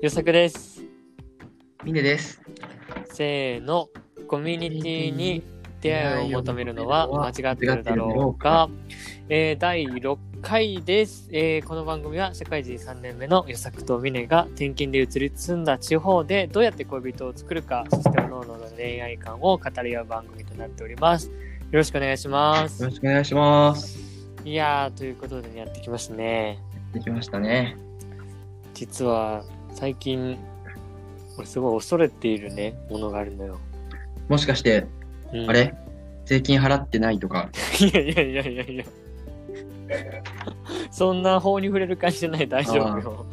よさくです。ミネです。せーの、コミュニティに出会いを求めるのは間違ってるだろうか。えー第6回です、えーこの番組は社会人3年目のよさくとミネが転勤で移り住んだ地方でどうやって恋人を作るか、そして各々の恋愛観を語り合う番組となっております。よろしくお願いしますよ。ろしくお願いします。いやー、ということで、ね、やってきましたね。できましたね。実は最近、俺すごい恐れているね、ものがあるのよ。もしかして、うんあれ？税金払ってないとか？いやいやいやいやいや。そんな法に触れる感じじゃない、大丈夫よ。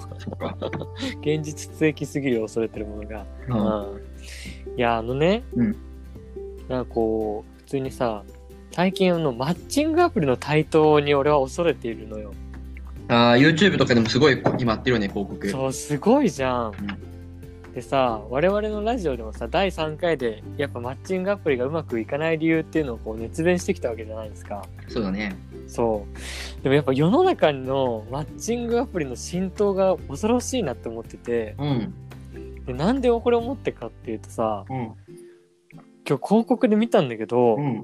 現実的すぎる恐れてるものが。うんうんいや、あのね、うんなんかこう、普通にさ、最近あのマッチングアプリの台頭に俺は恐れているのよ。あー YouTube とかでもすごい今やってるよね、広告。そう、すごいじゃん。でさ、我々のラジオでもさ、第3回で、やっぱマッチングアプリがうまくいかない理由っていうのをこう熱弁してきたわけじゃないですか。そうだね。そう。でもやっぱ世の中のマッチングアプリの浸透が恐ろしいなって思ってて、うん。でなんでこれ思ってかっていうとさ、うん。今日広告で見たんだけど、うん。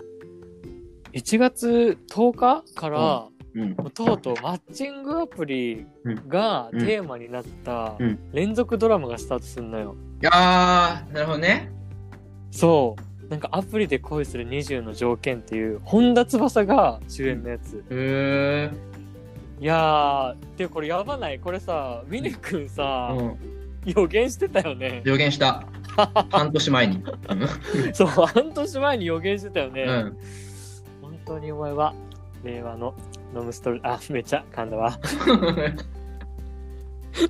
1月10日から、うん。とうとうマッチングアプリがうんテーマになったうん連続ドラマがスタートするのよ。いやー、なるほどね。そう。なんかアプリで恋する20の条件っていう本田翼が主演のやつ。へー。いやー、でこれやばない？これさ、ミネ君さ、うん。予言してたよね。予言した。半年前に。そう、半年前に予言してたよね。うん。本当にお前は、令和のノムストル、あ、めっちゃ噛んだわ。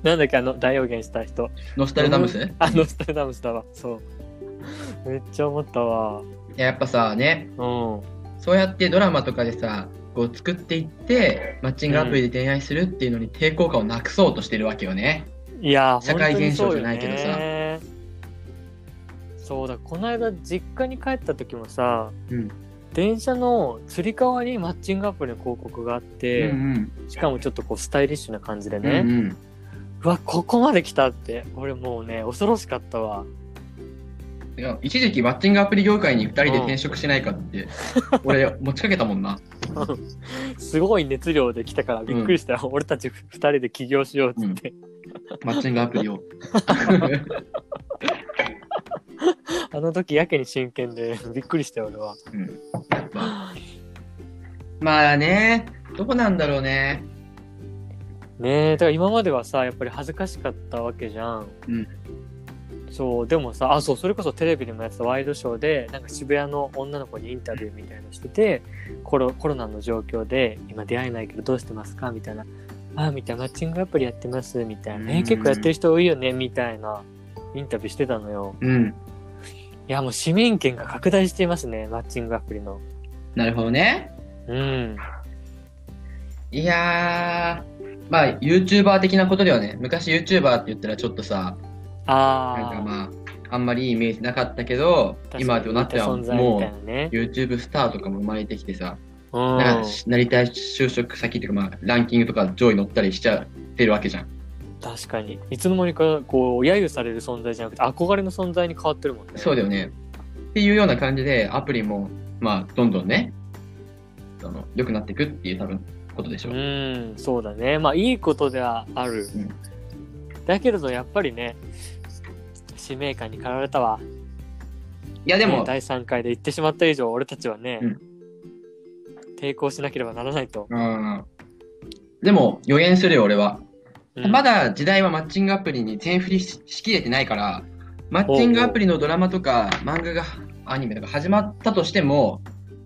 なんだっけ、あの、大予言した人。ノスタルダムス？いあ、ノストルダムスだわ。そう。めっちゃ思ったわ。や、やっぱさ、ね、うん。そうやってドラマとかでさ、こう作っていって、マッチングアプリで恋愛するっていうのに抵抗感をなくそうとしてるわけよね。いやー、社会現象じゃないけどさそうだ、この間実家に帰った時もさ、うん。電車のつり革にマッチングアプリの広告があって、うんしかもちょっとこうスタイリッシュな感じでうん。ね、うんうんうわ、ここまで来たって、俺もうね、恐ろしかったわ。いや一時期マッチングアプリ業界に2人で転職しないかって、俺持ちかけたもんな。すごい熱量で来たからびっくりしたよ。俺たち二人で起業しようっつって。マッチングアプリを。あの時やけに真剣で びっくりしたよ、俺は。うんまあね、どこなんだろうね。ねえ、だから今まではさ、やっぱり恥ずかしかったわけじゃん。うんそう、でもさ、あ、そう、それこそテレビでもやってたワイドショーで、なんか渋谷の女の子にインタビューみたいなのしてて、コロコロナの状況で、今出会えないけどどうしてますか？みたいな。あ、みたいな、マッチングアプリやってます、みたいな。えうん結構やってる人多いよね、みたいなインタビューしてたのよ。うん。いや、もう市民権が拡大していますね、マッチングアプリの。なるほどね。うん。いやー、まあ YouTuber 的なことではね、昔 YouTuber って言ったらちょっとさ、ああ。なんかまあ、あんまりいいイメージなかったけど、今となってはもうなね。YouTube スターとかも生まれてきてさ、うん。なんかなりたい就職先っていうかまあ、ランキングとか上位乗ったりしちゃってるわけじゃん。確かに。いつの間にか、こう、揶揄される存在じゃなくて、憧れの存在に変わってるもんね。そうだよね。っていうような感じで、アプリも、まあ、どんどんね、あの良くなっていくっていう多分、ことでしょう。うん、そうだね。まあ、いいことではある。うんだけれど、やっぱりね、使命感に駆られたわ。いや、でも、ね第3回で言ってしまった以上、俺たちはね、うん抵抗しなければならないと。うん。でも、予言するよ、俺は。うんまだ時代はマッチングアプリに全振りししきれてないから、マッチングアプリのドラマとか漫画が、アニメとか始まったとしても、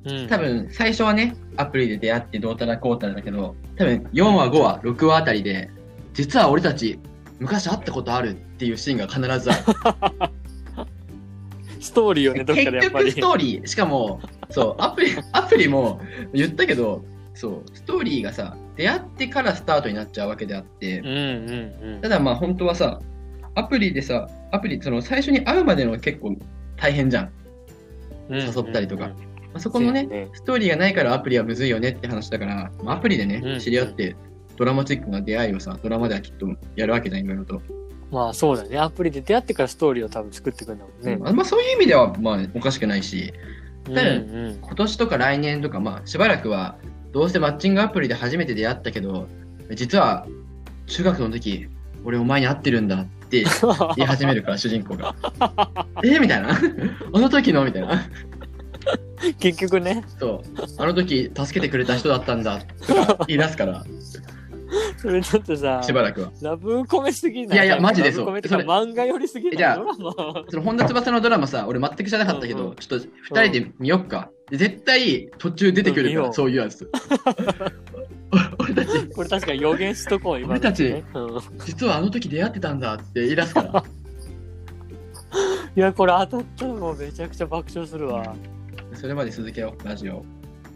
うん、多分最初はね、アプリで出会ってどうたらこうたらだけど、多分4話、5話、6話あたりで、実は俺たち昔会ったことあるっていうシーンが必ずある。ストーリーをね、どっかでやっぱり結局ス。トーリー、しかも、そう、アプリ、アプリも言ったけど、そう、ストーリーがさ、出会ってからスタートになっちゃうわけであって、うんうんただまあ本当はさ、アプリでさ、アプリ、その最初に会うまでの結構大変じゃん。うん。誘ったりとかうんうんうんまあ、そこのね、ねストーリーがないからアプリはむずいよねって話だから、まあアプリでね、うん知り合って、ドラマチックな出会いをさ、ドラマではきっとやるわけじゃん、いろいろと。まあそうだね。アプリで出会ってからストーリーを多分作っていくんだもんね。まあ、そういう意味では、まあ、おかしくないし、うんだようん今年とか来年とか、まあ、しばらくは、どうせマッチングアプリで初めて出会ったけど、実は、中学の時、俺お前に会ってるんだって 言い始めるから、主人公が。え？みたいな。あの時の？みたいな。結局ね、そう。あの時、助けてくれた人だったんだとか言い出すから、それちょっとさ、しばらくは。ラブコメすぎない？いやいやマジでそうそれ漫画よりすぎない？じゃあその本田翼のドラマさ、俺全く知らなかったけど、うんうんちょっと二人で見よっか。で絶対途中出てくるから、うんそういうやつ。俺たち、これ確かに予言しとこう、今ねうん実はあの時出会ってたんだって言い出すから。いや、これ当たったらもうめちゃくちゃ爆笑するわ。それまで続けよう、ラジオ。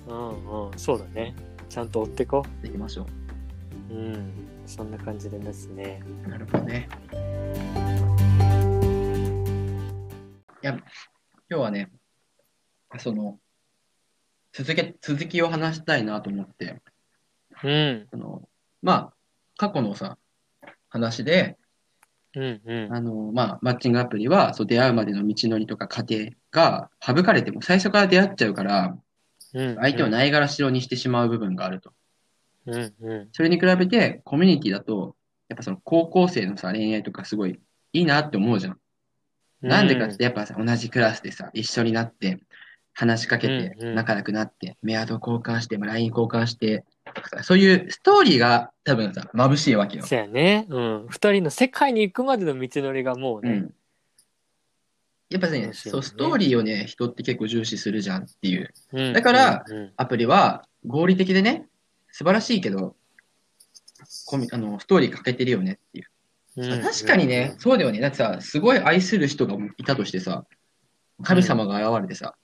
うんうん、そうだね。ちゃんと追ってこできましょう。うん、そんな感じでですね。う。なるほどね。いや、今日はね、その、続け、続きを話したいなと思って、うん、その、まあ、過去のさ、話で、うん、うん。あの、まあ、マッチングアプリは、そう、出会うまでの道のりとか過程が省かれても、最初から出会っちゃうから、うん、相手をないがらしろにしてしまう部分があると。うん、うん。それに比べて、コミュニティだと、やっぱその高校生のさ、恋愛とかすごいいいなって思うじゃん。なんでかって、やっぱさ、同じクラスでさ、一緒になって、話しかけて、仲良くなって、メアド交換して、まあ LINE 交換して、そういうストーリーが多分さ、眩しいわけよ。そうやね。うん。二人の世界に行くまでの道のりがもうね。うん。やっぱね、ねそう、ストーリーをね、人って結構重視するじゃんっていう。うんだからうんアプリは合理的でね、素晴らしいけど、コミあのストーリー欠けてるよねっていう。うん確かにね、そうだよね。だってさ、すごい愛する人がいたとしてさ、神様が現れてさ、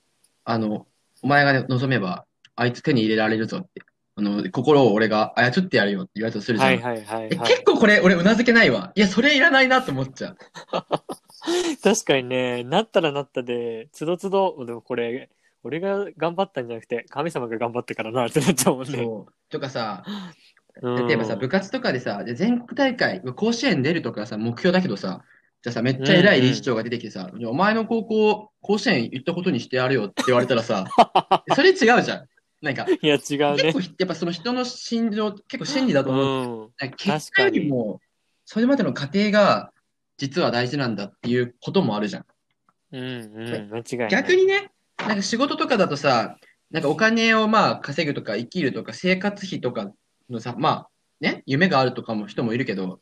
あの、お前が望めば、あいつ手に入れられるぞって、あの、心を俺が操ってやるよって言われたとするじゃん。はいはいはいえはい。結構これ、俺、うなずけないわ。いや、それいらないなと思っちゃう。確かにね、なったらなったで、つどつど、でもこれ、俺が頑張ったんじゃなくて、神様が頑張ったからなってなっちゃうもんね。そう。とかさ、うん例えばさ、部活とかでさ、で全国大会、甲子園出るとかさ、目標だけどさ、じゃあさ、めっちゃ偉い理事長が出てきてさ、いやお前の高校、甲子園行ったことにしてやるよって言われたらさ、それ違うじゃん。なんか、いや、違う結ね構。やっぱその人の心情、結構真理だとう思う。結果よりも、それまでの過程が実は大事なんだっていうこともあるじゃん。うんうん。間違いない。逆にね、なんか仕事とかだとさ、なんかお金をまあ稼ぐとか生きるとか生活費とかのさ、まあね、夢があるとかも人もいるけど、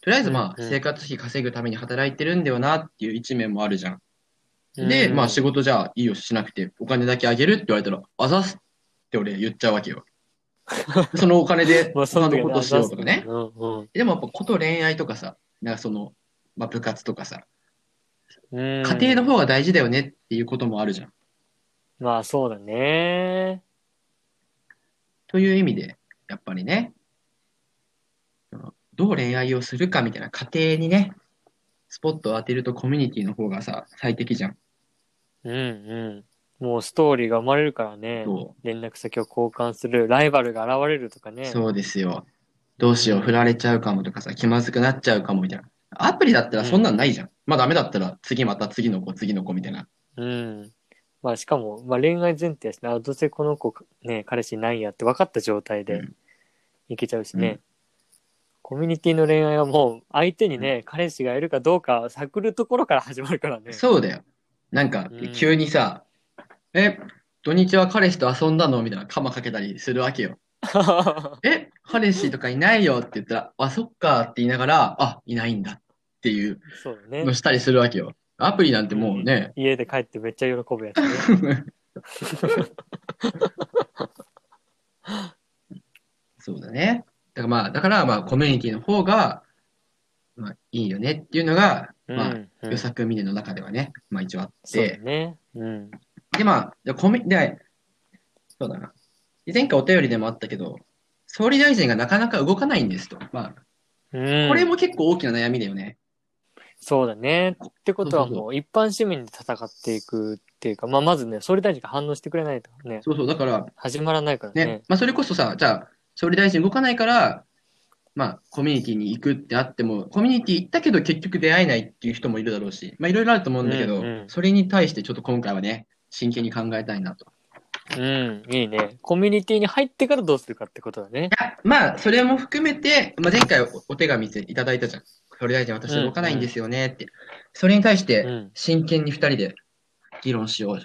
とりあえずまあ生活費稼ぐために働いてるんだよなっていう一面もあるじゃん。で、うんまあ仕事じゃあいいよしなくてお金だけあげるって言われたら、あざすって俺言っちゃうわけよ。そのお金でまあ、そのことしようとかね。でもやっぱこと恋愛とかさ、なんかその、まあ部活とかさ、うん。家庭の方が大事だよねっていうこともあるじゃん。まあ、そうだね。という意味で、やっぱりね、どう恋愛をするかみたいな過程にね、スポットを当てるとコミュニティの方がさ、最適じゃん。うんうん。もうストーリーが生まれるからね。そ連絡先を交換する、ライバルが現れるとかね。う。そうですよ。どうしよう、振られちゃうかもとかさ、気まずくなっちゃうかもみたいな。アプリだったらそんなんないじゃん。まあダメだったら次また次の子、次の子みたいな。うん。まあ、しかも、まあ、恋愛前提やしね、あどうせこの子、ね、彼氏いないんやって分かった状態でうんいけちゃうしね。うんコミュニティの恋愛はもう、相手にね、彼氏がいるかどうか探るところから始まるからね。そうだよ。なんかうん、急にさ、え、土日は彼氏と遊んだの？みたいな、カマかけたりするわけよ。え、彼氏とかいないよって言ったら、あ、そっかって言いながら、あ、いないんだっていうの。したりするわけよ。アプリなんてもうね、家で帰ってめっちゃ喜ぶやつね。そうだね。だからまあ、だからまあ、コミュニティの方が、まあ、いいよねっていうのが、まあ、うんうん予作ミネの中ではね、まあ一応あっそうだて、ね。うん。でまあ、でコミ、で、そうだな。前回お便りでもあったけど、総理大臣がなかなか動かないんですと。まあ、うん、これも結構大きな悩みだよね。そうだね。ってことはもう一般市民で戦っていくっていうか、まあまずね、総理大臣が反応してくれないとね、そうそう、だから、始まらないからね。ね、まあそれこそさ、じゃあ、総理大臣動かないから、まあ、コミュニティに行くってあっても、コミュニティ行ったけど結局出会えないっていう人もいるだろうし、まあ、いろいろあると思うんだけど、うんうんそれに対してちょっと今回はね、真剣に考えたいなと。うん、いいね。コミュニティに入ってからどうするかってことだね。まあ、それも含めて、まあ、前回おお手紙いただいたじゃん。総理大臣、私動かないんですよねって。それに対して、うん。真剣に二人で議論しよう。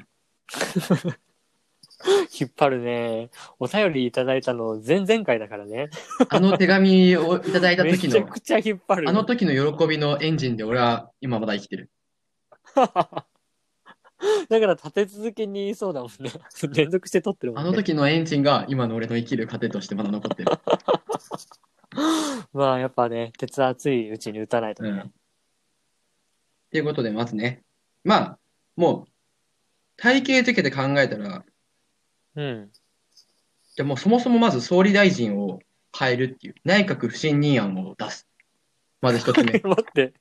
引っ張るね。お便りいただいたの前々回だからね。あの手紙をいただいため時の、ちゃくちゃ引っ張る。あの時の喜びのエンジンで俺は今まだ生きてる。だから立て続けにそうだもんね。連続して撮ってるもんね。あの時のエンジンが今の俺の生きる糧としてまだ残ってる。まあやっぱね、鉄熱いうちに打たないとね。うん。っていうことで、まずね、まあ、もう、体系づけて考えたら、うん。じゃあもうそもそもまず総理大臣を変えるっていう、内閣不信任案を出す。まず一つ目。待って。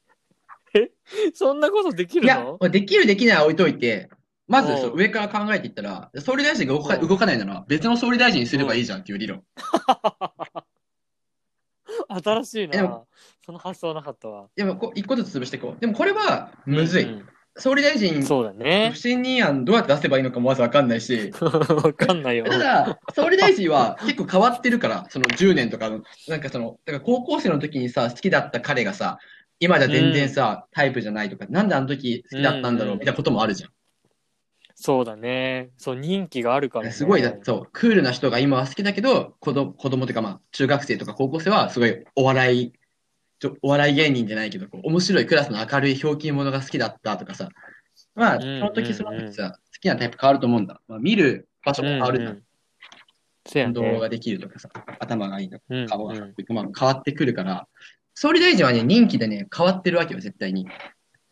え？そんなことできいやるの、できるできないは置いといて、まずそう上から考えていったら、総理大臣が動か動かないなら別の総理大臣にすればいいじゃんっていう理論。新しいえでもな。その発想なかったわ。でもこう、一個ずつ潰していこう。でもこれはむずい。うん総理大臣そうだね不。信任案どうやって出せばいいのかもまずわかんないし、わかんないよ。ただ、総理大臣は結構変わってるから、その10年とかの、なんかその、だから高校生の時にさ、好きだった彼がさ、今じゃ全然さ、タイプじゃないとか、なんであの時好きだったんだろううんみたいなこともあるじゃん。そうだね。そう、人気があるからね。すごいだ、そう、クールな人が今は好きだけど、子供、子供というかまあ、中学生とか高校生はすごいお笑い、ちょお笑い芸人じゃないけど、こう面白いクラスの明るいひょうきん者が好きだったとかさ、まあ、そんの時その時さ、好きなタイプ変わると思うんだ。まあ、見る場所も変わるじゃん。うんう動ができるとかさ、頭がいいとか、うん顔がうんまあ、変わってくるから、総理大臣はね、任期でね、変わってるわけよ、絶対に。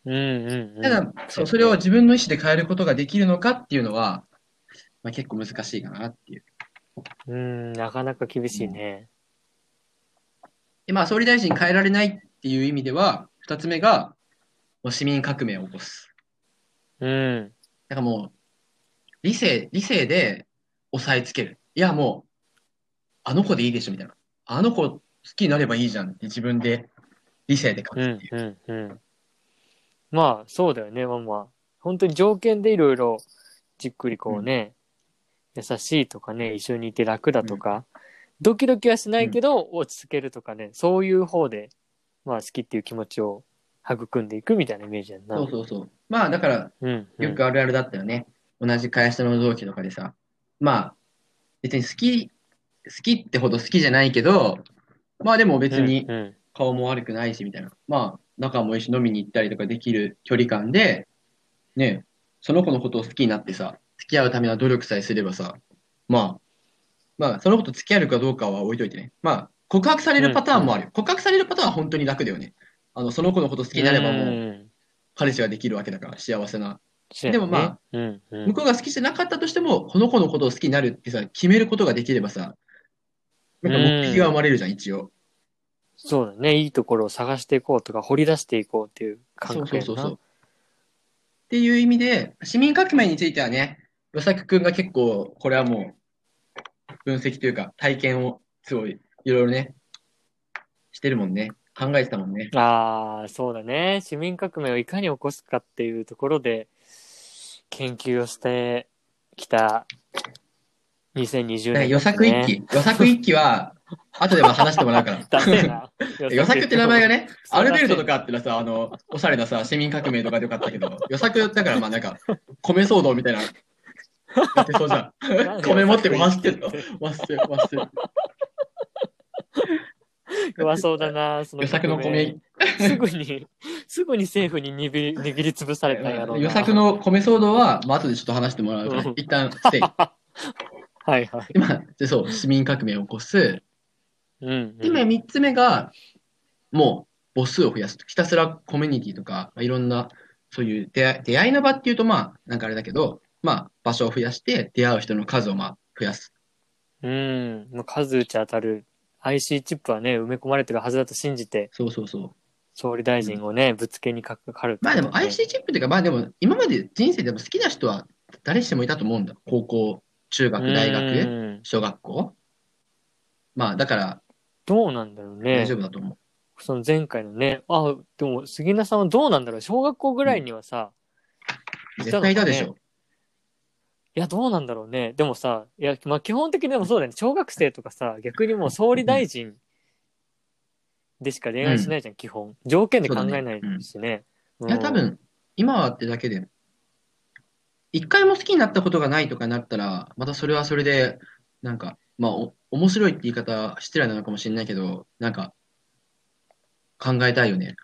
うんうんうん。ただ、そうそれを自分の意思で変えることができるのかっていうのは、まあ、結構難しいかなっていう。うん、なかなか厳しいね。で、まあ、総理大臣変えられないっていう意味では、二つ目が、もう市民革命を起こす。うん。だからもう、理性、理性で押さえつける。いや、もう、あの子でいいでしょ、みたいな。あの子好きになればいいじゃんって自分で理性でう勝つってんいう。うんうん。まあ、そうだよね、まあまあ。本当に条件でいろいろじっくりこうね、優しいとかね、一緒にいて楽だとか、ドキドキはしないけど落ち着けるとかね、そういう方で、まあ好きっていう気持ちを育んでいくみたいなイメージやんな。そうそうそう。まあ、だから、うん、うん。よくあるあるだったよね。同じ会社の同期とかでさ、まあ、別に好き、好きってほど好きじゃないけど、まあでも別にうんうん顔も悪くないし、みたいな。まあ、仲もいいし飲みに行ったりとかできる距離感で、ね、その子のことを好きになってさ、付き合うための努力さえすればさ、まあ、まあ、その子と付き合えるかどうかは置いといてね。まあ、告白されるパターンもあるよ。告白されるパターンは本当に楽だよね。あの、その子のこと好きになればもう、ん彼氏ができるわけだから、幸せな。でもまあ、うんうん向こうが好きじゃなかったとしても、この子のことを好きになるってさ、決めることができればさ、なんか目的が生まれるじゃん、一応。そうだね。いいところを探していこうとか、掘り出していこうっていう感そう覚やな。そうそうそう。っていう意味で、市民革命についてはね、与作くんが結構、これはもう、分析というか、体験をすごい、いろいろね、してるもんね。考えてたもんね。ああ、そうだね。市民革命をいかに起こすかっていうところで、研究をしてきた2020年、だから予作一期、予作一期は、後でも話してもらうから。ダセえな。予作って名前がね、アルベルトとかあったらさ、あの、おしゃれなさ、市民革命とかでよかったけど、予作だからまあなんか、米騒動みたいな、やってそうじゃん。米持って走ってるの。忘れ、忘れ。弱そうだな、その予作の米、すぐに、すぐに政府に握り握りつぶされたんやろうな。予作の米騒動は、まあ後でちょっと話してもらうからうん、一旦ステイ。はいはい。今、でそう、市民革命を起こす。うん、うん。今、三つ目が、もう、母数を増やす。ひたすらコミュニティとか、まあ、いろんな、そういう出会い出会いの場っていうと、まあ、なんかあれだけど、まあ、場所を増やして、出会う人の数をまあ、増やす。うん。もう数打ち当たる IC チップはね、埋め込まれてるはずだと信じて、そうそうそう。総理大臣をね、ぶつけにかかるまあでも IC チップっていうか、まあでも今まで人生でも好きな人は誰しもいたと思うんだ。高校、中学、大学、うん小学校。まあだから、どうなんだろうね。大丈夫だと思う。その前回のね。あ、でも杉名さんはどうなんだろう。小学校ぐらいにはさ、い絶対いたでしょ。いや、どうなんだろうね。でもさ、いや、まあ基本的にでもそうだよね。小学生とかさ、逆にもう総理大臣でしか恋愛しないじゃん、基本。条件で考えないしね。いや、多分、今はってだけで、一回も好きになったことがないとかになったら、またそれはそれで、なんか、まあ、お面白いって言い方失礼なのかもしれないけど、なんか、考えたいよね。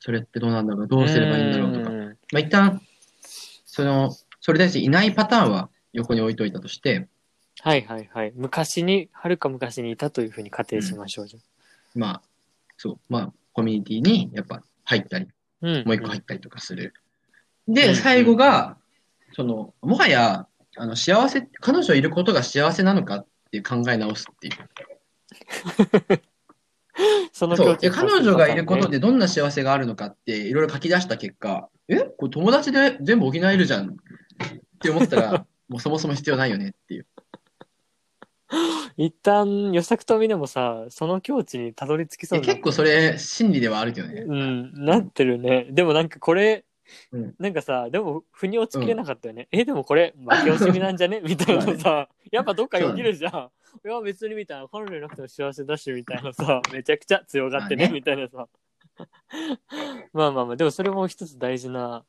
それってどうなんだろうどうすればいいんだろうとか。んまあ、一旦、その、それだしいないパターンは横に置いといたとして、はいはいはい。昔に、はるか昔にいたというふうに仮定しましょうじまあ、そう、まあ、コミュニティにやっぱ入ったり。うん。もう一個入ったりとかする。うんで、最後が、その、もはや、あの、幸せ、彼女いることが幸せなのかっていう考え直すっていう。そう。その境地で、彼女がいることで。でどんな幸せがあるのかっていろいろ書き出した結果、え？これ友達で全部補えるじゃんって思ったら、もうそもそも必要ないよねっていう。一旦、予作とみでもさ、その境地にたどり着きそう結構それ、真理ではあるけどね。うん、なってるね。でもなんかこれ、うんなんかさ、でも、腑に落ちきれなかったよね。え、でもこれ、負け惜しみなんじゃね？みたいなのさ、やっぱどっかよぎるじゃん。いや、別にみたいな、彼女いなくても幸せだし、みたいなさ、めちゃくちゃ強がってね、まあねみたいなさ。まあまあまあ、でもそれも一つ大事な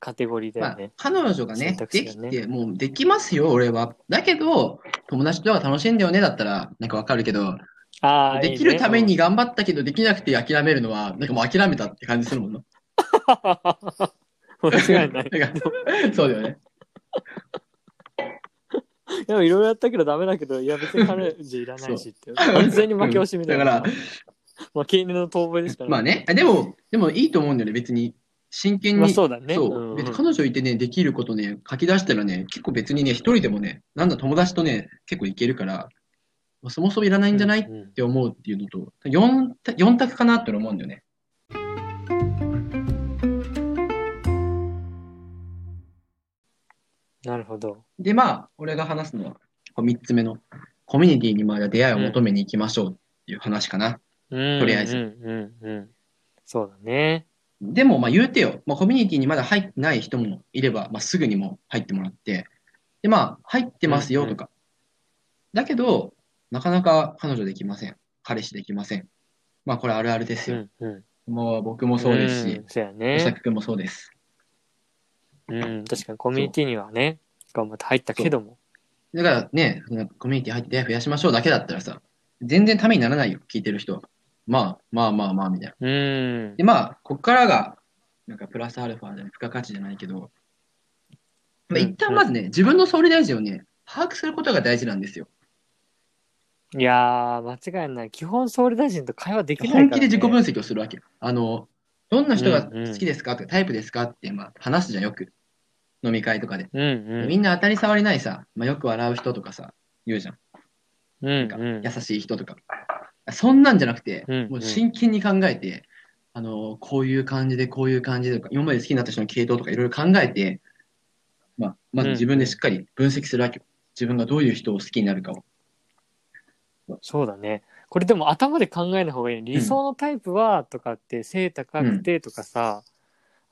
カテゴリーだまあよね。、彼女がね選、択肢できて、もうできますよ、俺は。だけど、友達とは楽しいんだよね、だったら、なんかわかるけど、ああ、できるために頑張ったけど、できなくて諦めるのは、なんかもう諦めたって感じするもんな。うん間違いない。そうだよね。でもいろいろやったけどダメだけど、いや別に彼女いらないしって。完全に負け惜しみだよだから、まあ、経理の遠吠えですからまあね、でも、でもいいと思うんだよね、別に。真剣に。まあそうだね。そう。んん別に彼女いてね、できることね、書き出したらね、結構別にね、一人でもね、なんだ友達とね、結構いけるから、まあそもそもいらないんじゃないっうんうんて思うっていうのと、4, 4択かなって思うんだよね。なるほど。で、まあ、俺が話すのは、こう3つ目の、コミュニティにまだ出会いを求めに行きましょうっていう話かな。とりあえずうんうんうん。そうだね。でも、まあ言うてよ、まあ、コミュニティにまだ入ってない人もいれば、まあ、すぐにも入ってもらって、で、まあ、入ってますよとか。だけど、なかなか彼女できません。彼氏できません。まあ、これあるあるですよ。うんうん。もう僕もそうですしうやおね。さきくんもそうです。うん、確かにコミュニティにはね、頑張って入ったけども。だからね、そのコミュニティ入って出会い増やしましょうだけだったらさ、全然ためにならないよ、聞いてる人は。まあ、まあまあまあ、みたいな。うんで、。まあ、こっからが、なんかプラスアルファで付加価値じゃないけど、まあ、一旦まずね、自分の総理大臣をね、把握することが大事なんですよ。いやー、間違いない。基本総理大臣と会話できないから、ね。本気で自己分析をするわけよ。あの、どんな人が好きですか？とか、タイプですか？って、まあ、話すじゃん、よく。飲み会とかで。みんな当たり障りないさ、まあ、よく笑う人とかさ、言うじゃん。うんなんかうん優しい人とか。そんなんじゃなくて、もう真剣に考えて、あの、こういう感じで、こういう感じでとか、今まで好きになった人の系統とかいろいろ考えて、まあ、まず自分でしっかり分析するわけよ。自分がどういう人を好きになるかを。そうだね。これでも頭で考えない方がいい。理想のタイプは、とかって背高くてとかさ、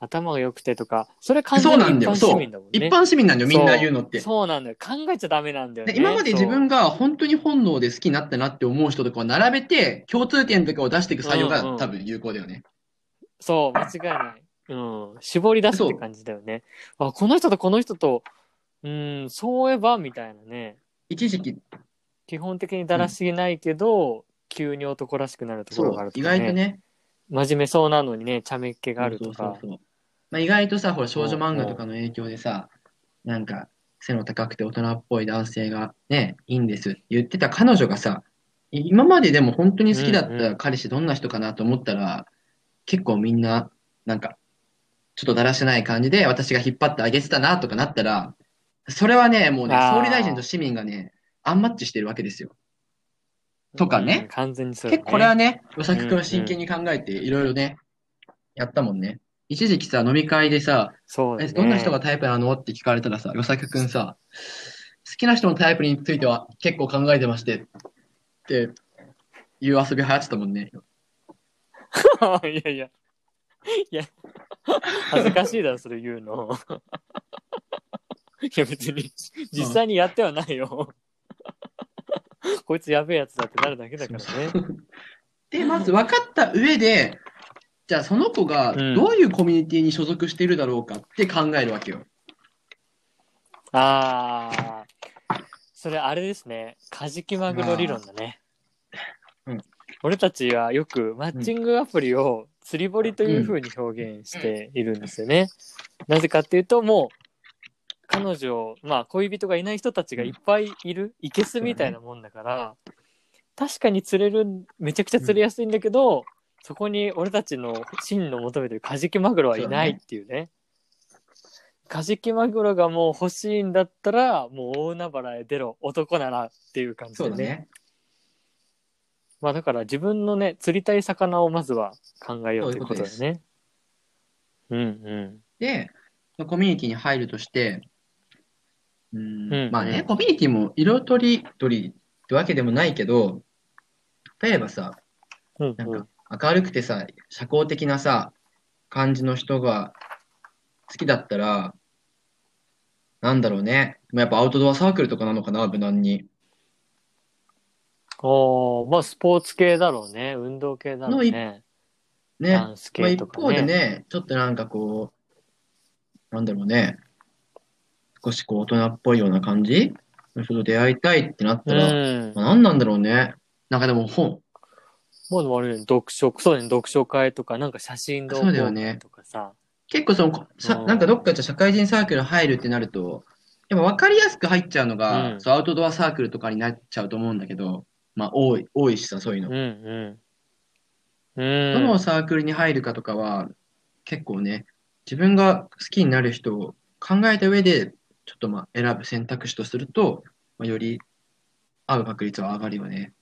頭が良くてとか、それ完全に一般市民だもんね。一般市民なんだよ、みんな言うのって。そうなんだよ。考えちゃダメなんだよね。で今まで自分が本当に本能で好きになったなって思う人とかを並べて、共通点とかを出していく作業がうんうん多分有効だよね。そう、間違いない。うん。絞り出すって感じだよね。あ、この人とこの人と、うん、そういえば、みたいなね。一時期、基本的にだらしげないけど、急に男らしくなるところがある、とか、ね。外とね、真面目そうなのにね、茶目っ気があるとか。そうそうそうまあ、意外とさ、ほら少女漫画とかの影響でさ、なんか背の高くて大人っぽい男性がね、いいんですって言ってた彼女がさ、い今まででも本当に好きだっうんうた彼氏どんな人かなと思ったら、結構みんな、なんか、ちょっとだらしない感じで私が引っ張ってあげてたなとかなったら、それはね、もうね、総理大臣と市民がね、アンマッチしてるわけですよ。とかねうん完全にそうだ結構これはね。ね、与作君は真剣に考えていろいろね、やったもんね。一時期さ、飲み会でさ、そうだね。えどんな人がタイプなの？って聞かれたらさ、与作くんさ、好きな人のタイプについては結構考えてましてっていう遊び流行ってたもんね。いやいや。いや、恥ずかしいだろ、それ言うの。いや、別に、実際にやってはないよ。こいつやべえやつだってなるだけだからね。で、まず分かった上で、じゃあその子がうんどういうコミュニティに所属しているだろうかって考えるわけよ。あー、それあれですね。カジキマグロ理論だね。うん俺たちはよくマッチングアプリを釣り堀という風に表現しているんですよね。なぜかっていうと、もう、彼女、まあ恋人がいない人たちがいっぱいいる、いけすみたいなもんだから、確かに釣れる、めちゃくちゃ釣れやすいんだけど、そこに俺たちの真の求めてるカジキマグロはいないっていうね。カジキマグロがもう欲しいんだったら、もう大海原へ出ろ、男ならっていう感じでね。ね。まあだから自分のね、釣りたい魚をまずは考えようということだよね。うんうん。で、コミュニティに入るとして、うんうんまあね、うんコミュニティも色とりどりってわけでもないけど、例えばさ、うんなんうんか明るくてさ、社交的なさ、感じの人が好きだったら、なんだろうね。まあやっぱアウトドアサークルとかなのかな、無難に。おーまあスポーツ系だろうね。運動系だろうね。ね。ダンスまあ、一。方でね、ちょっとなんかこう、なんだろうね、少しこう大人っぽいような感じ？の人と出会いたいってなったら、うん。まあ、何なんだろうね。なんかでも本、もうでもあれね、読書、そうね、読書会とか、なんか写真同好そうだよね会とかさ。結構その、さうんなんかどっかじゃ社会人サークル入るってなると、やっぱ分かりやすく入っちゃうのが、うんそうアウトドアサークルとかになっちゃうと思うんだけど、まあ多い、多いしさ、そういうのうん。うん。どうん。のサークルに入るかとかは、結構ね、自分が好きになる人を考えた上で、ちょっとまあ選ぶ選択肢とすると、まあ、より合う確率は上がるよね。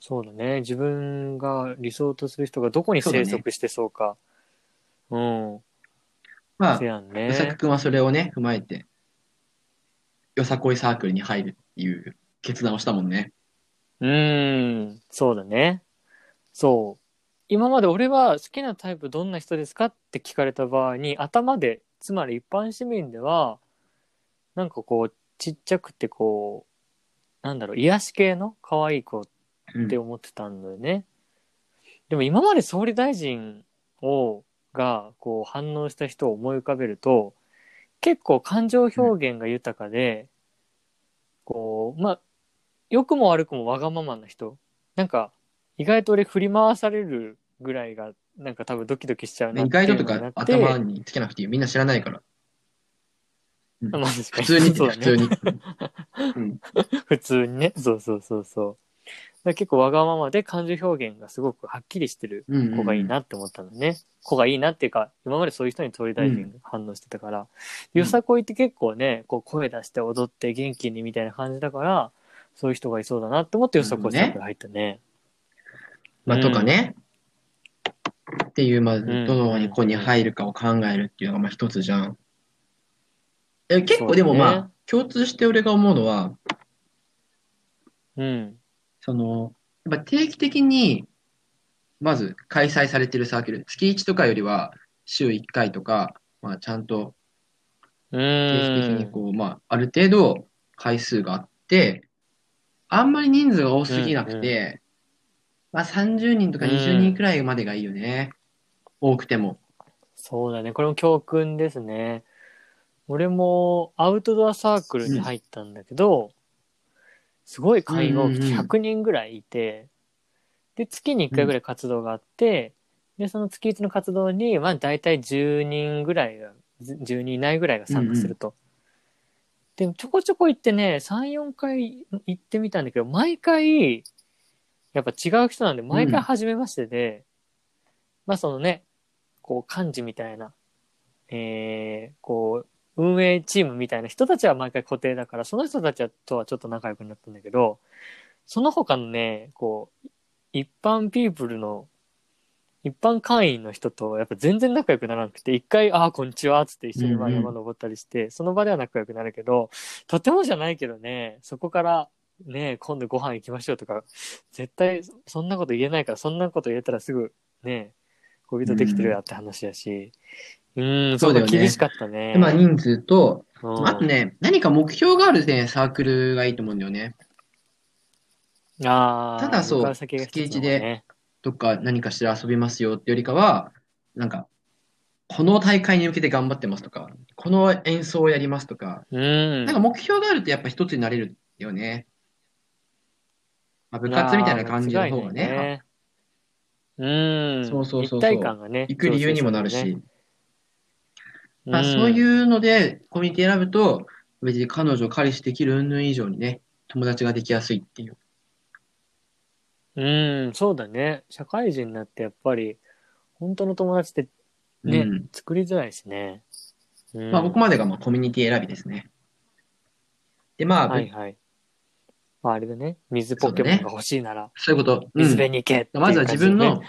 そうだね。自分が理想とする人がどこに生息してそうか。うん。まあせ、やんうさくね。くんはそれをね、踏まえて、よさこいサークルに入るっていう決断をしたもんね。うーん。そうだね。そう。今まで俺は好きなタイプどんな人ですかって聞かれた場合に、頭で、つまり一般市民では、なんかこう、ちっちゃくてこう、なんだろう、癒し系の可愛い子って思ってたんだよね。でも今まで総理大臣を、が、こう反応した人を思い浮かべると、結構感情表現が豊かで、こう、まあ、良くも悪くもわがままな人。なんか、意外と俺振り回されるぐらいが、なんか多分ドキドキしちゃうな意外ととか。頭につけなくていい。みんな知らないから。うんまあ確か普通に、そうだね普通に。うん普通にね。そうそうそうそう。だから結構わがままで感情表現がすごくはっきりしてるうんうん子がいいなって思ったのね。子がいいなっていうか、今までそういう人に総理大臣が反応してたから。うんよさこいって結構ね、こう声出して踊って元気にみたいな感じだから、そういう人がいそうだなって思ってよさこいサークル入ったね。まあ、とかね。っていう、まあ、んどのに子に入るかを考えるっていうのが、まあ、一つじゃん。え結構でもまあ、共通して俺が思うのは、うん。その、やっぱ定期的に、まず開催されてるサークル、月1とかよりは週1回とか、まあ、ちゃんとう定期的。にこう、まあ、ある程度回数があって、あんまり人数が多すぎなくて、まあ30人とか20人くらいまでがいいよね。多くても。そうだね。これも教訓ですね。俺もアウトドアサークルに入ったんだけど、すごい会が多くてうんうんうん100人ぐらいいて、で、月に1回ぐらい活動があって、で、その月1の活動に、まあ大体10人ぐらいが、ず10人以内ぐらいが参加すると。で、ちょこちょこ行ってね、3、4回行ってみたんだけど、毎回、やっぱ違う人なんで、毎回初めましてで、まあそのね、こう幹事みたいな、えー、こう、運営チームみたいな人たちは毎回固定だから、その人たちとはちょっと仲良くなったんだけど、その他のね、こう、一般ピープルの、一般会員の人とやっぱ全然仲良くならなくて、一回、ああ、こんにちは、つって一緒にまあ山登ったりして、その場では仲良くなるけど、とてもじゃないけどね、そこからね、今度ご飯行きましょうとか、絶対そんなこと言えないから、そんなこと言えたらすぐね、恋人できてるやって話やし。うん、そうだ、そうだよね厳しかったね。でまあ人数と、うんあとね、何か目標があるね、サークルがいいと思うんだよね。あーただそう月一でねどっか何かしら遊びますよってよりかは、なんか、この大会に向けて頑張ってますとか、この演奏をやりますとか、うん。なんか目標があるとやっぱ一つになれるよね。まあ、部活みたいな感じの方がね、ね。うん。そうそうそうそう一体感がね。行く理由にもなるし、そうそうそうまあ、ねそういうのでコミュニティ選ぶと、別に彼女、彼氏できる云々以上にね、友達ができやすいっていう。うん、そうだね。社会人になってやっぱり、本当の友達ってね、うん作りづらいしね。うん、まあ、ここまでがまあコミュニティ選びですね。で、まあ、はいはい。まああれだね。水ポケモンが欲しいなら、そういうこと。うん水辺に行けっていうまずは自分の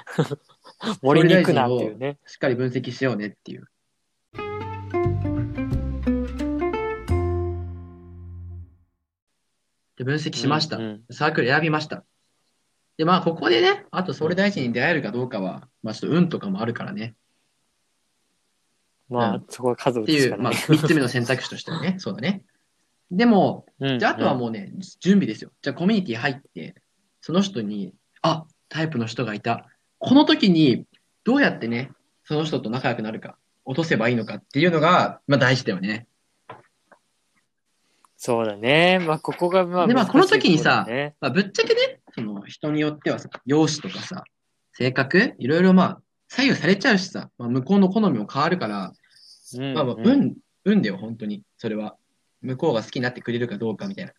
森に行くなっていうね。しっかり分析しようねっていう。で、分析しました。うんうんサークル選びました。で、まあ、ここでね、あと総理大臣に出会えるかどうかは、まあ、ちょっと運とかもあるからね。まあ、うんそこは数打っていう、まあ、つしかない。3つ目の選択肢としてはね、そうだね。でも、うんじゃあ、あとはもうね、準備ですよ。じゃあ、コミュニティ入って、その人に、あ、タイプの人がいた。この時に、どうやってね、その人と仲良くなるか、落とせばいいのかっていうのが、まあ、大事だよね。そうだね。まあ、ここがまあ、でまあこの時にさまあ、ぶっちゃけね、その人によってはさ、容姿とかさ、性格、いろいろまあ、左右されちゃうしさ、まあ、向こうの好みも変わるから、うんまあまあ、うん運、運だよ、本当に。それは。向こうが好きになってくれるかどうかみたいな。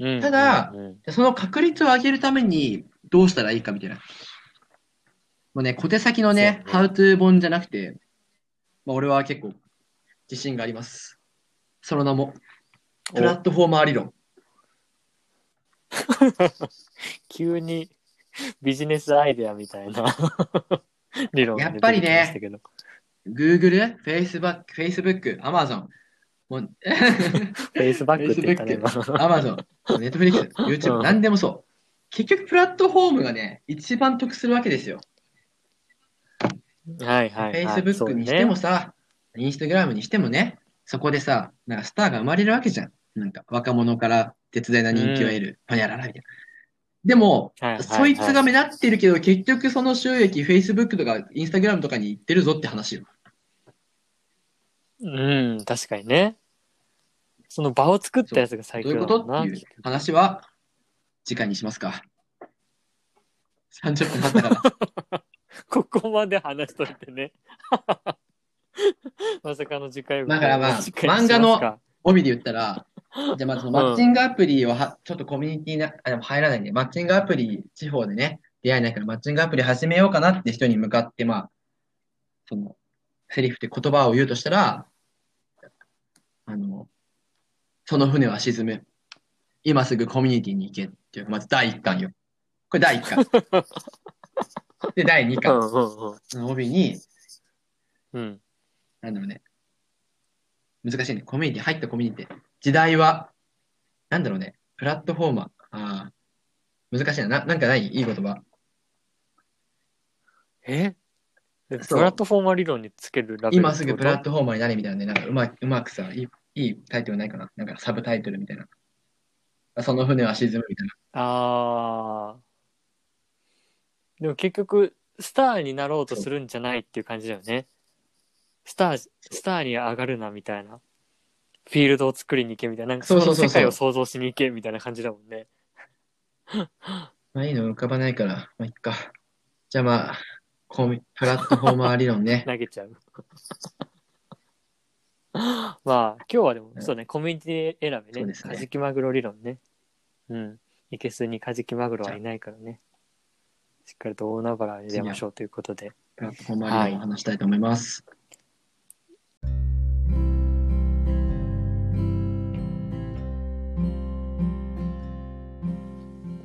うんただうんうんでその確率を上げるために、どうしたらいいかみたいな。もうね、小手先のね、ハウトゥー本じゃなくて、まあ、俺は結構自信があります。その名も、プラットフォーマー理論。急にビジネスアイデアみたいな 理論がやっぱりね Google、Facebook、Facebook、Amazon、もう、フェイスバックって言ったね、今 Amazon、Netflix、YouTube、うん何でもそう。結局、プラットフォームがね、一番得するわけですよ。はいはいはい。Facebook にしてもさ、Instagram にしてもね、そこでさ、なんかスターが生まれるわけじゃん。なんか若者から絶大な人気を得る、みたいな。でも、はいはいはいそいつが目立ってるけど、結局その収益、Facebook とか Instagram とかに行ってるぞって話よ。うん、確かにね。その場を作ったやつが最どういう強だもんな。ことっていう話は、次回にしますか。30分経ったから。ここまで話しといてね。まさかの次回だからまあ漫画の帯で言ったら、じゃあまずそのマッチングアプリをは、ちょっとコミュニティな、あでも入らないんで、マッチングアプリ、地方でね、出会えないからマッチングアプリ始めようかなって人に向かって、まあ、その、セリフって言葉を言うとしたら、あの、その船は沈む。今すぐコミュニティに行けっていう、まず第1巻よ。これ第1巻。で、第2う巻。の帯に、うん。なんだろうね。難しいね。コミュニティ、入ったコミュニティ。時代は、なんだろうね。プラットフォーマー。ああ。難しいな。ななんかない？いい言葉。え？でそうプラットフォーマー理論につけるラベル今すぐプラットトフォーマーになれみたいなね。なんかうまうまくさ、いいいいタイトルないかな。なんかサブタイトルみたいな。その船は沈むみたいな。ああ。でも結局、スターになろうとするんじゃないっていう感じだよね。スター、スターに上がるなみたいな。フィールドを作りに行けみたいな。なんかそそうそうそうそうの世界を想像しに行けみたいな感じだもんね。まあいいの浮かばないから、まあいっか。じゃあまあ、コミプラットフォーマー理論ね。投げちゃう。まあ、今日はでも、うんそうね、コミュニティ選びね。そうですねカジキマグロ理論ね。うん。いけすにカジキマグロはいないからね。しっかりと大海原に出ましょうということで。プラットフォーマー理論を話したいと思います。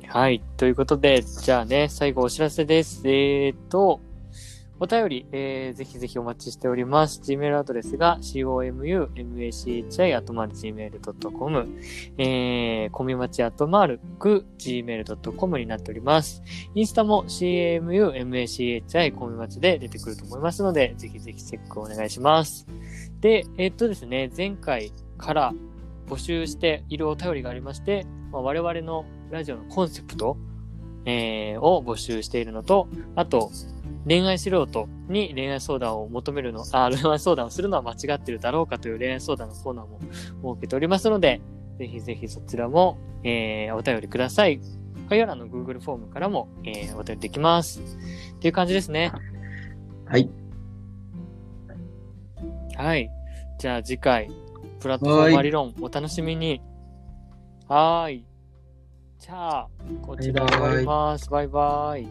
はい。ということで、じゃあね、最後お知らせです。えーと、お便り、えー、ぜひぜひお待ちしております。Gmail アドレスが comumachi.gmail.com、えー、コミマチアットマーク gmail.com になっております。インスタも comumachi コミマチで出てくると思いますので、ぜひぜひチェックお願いします。で、えーっとですね、前回から募集しているお便りがありまして、まあ、我々のラジオのコンセプト、えーを募集しているのと、あと、恋愛素人に恋愛相談を求めるの、あ、恋愛相談をするのは間違ってるだろうかという恋愛相談のコーナーも設けておりますので、ぜひぜひそちらも、えーお便りください。概要欄の Google フォームからも、えーお便りできます。っていう感じですね。はい。はい。じゃあ次回、プラットフォーマー理論お楽しみに。はーい。じゃあ、こちら終わります。バイバイ。